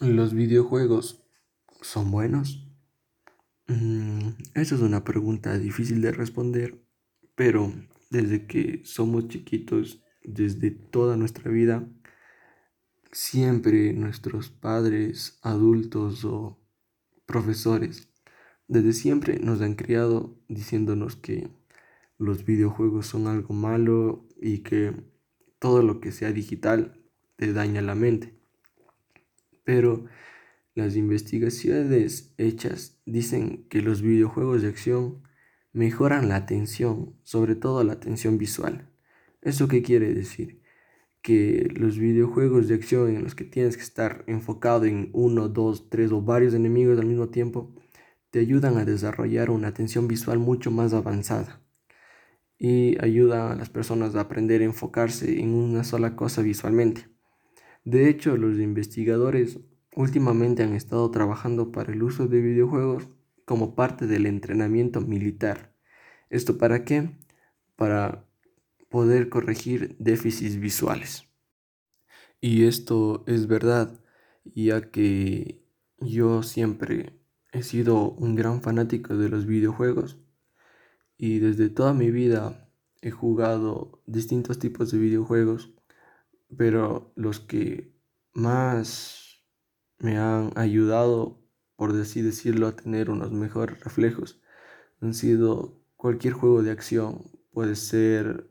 ¿Los videojuegos son buenos? Mm, esa es una pregunta difícil de responder, pero desde que somos chiquitos, desde toda nuestra vida, siempre nuestros padres, adultos o profesores, desde siempre nos han criado diciéndonos que los videojuegos son algo malo y que todo lo que sea digital te daña la mente. Pero las investigaciones hechas dicen que los videojuegos de acción mejoran la atención, sobre todo la atención visual. ¿Eso qué quiere decir? Que los videojuegos de acción en los que tienes que estar enfocado en uno, dos, tres o varios enemigos al mismo tiempo, te ayudan a desarrollar una atención visual mucho más avanzada y ayudan a las personas a aprender a enfocarse en una sola cosa visualmente. De hecho, los investigadores últimamente han estado trabajando para el uso de videojuegos como parte del entrenamiento militar. ¿Esto para qué? Para poder corregir déficits visuales. Y esto es verdad, ya que yo siempre he sido un gran fanático de los videojuegos y desde toda mi vida he jugado distintos tipos de videojuegos, pero los que más me han ayudado, por así decirlo, a tener unos mejores reflejos han sido cualquier juego de acción. Puede ser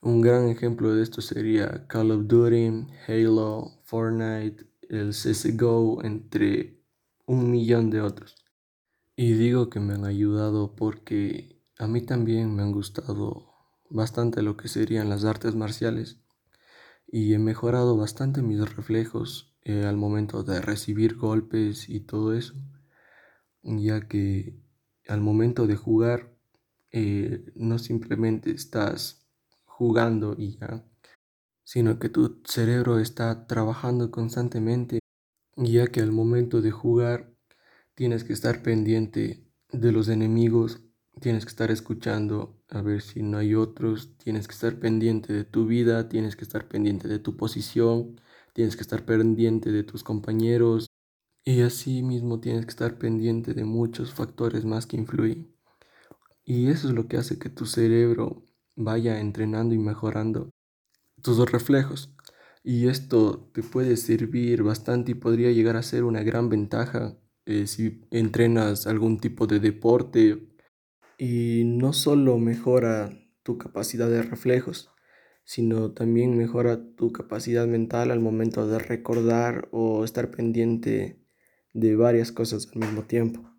un gran ejemplo de esto sería Call of Duty, Halo, Fortnite, el CSGO, entre un millón de otros. Y digo que me han ayudado porque a mí también me han gustado bastante lo que serían las artes marciales y he mejorado bastante mis reflejos eh, al momento de recibir golpes y todo eso, ya que al momento de jugar eh, no simplemente estás jugando y ya, sino que tu cerebro está trabajando constantemente, ya que al momento de jugar tienes que estar pendiente de los enemigos, tienes que estar escuchando a ver si no hay otros, tienes que estar pendiente de tu vida, tienes que estar pendiente de tu posición, tienes que estar pendiente de tus compañeros y así mismo tienes que estar pendiente de muchos factores más que influyen. Y eso es lo que hace que tu cerebro vaya entrenando y mejorando tus reflejos. Y esto te puede servir bastante y podría llegar a ser una gran ventaja eh, si entrenas algún tipo de deporte y no solo mejora tu capacidad de reflejos, sino también mejora tu capacidad mental al momento de recordar o estar pendiente de varias cosas al mismo tiempo.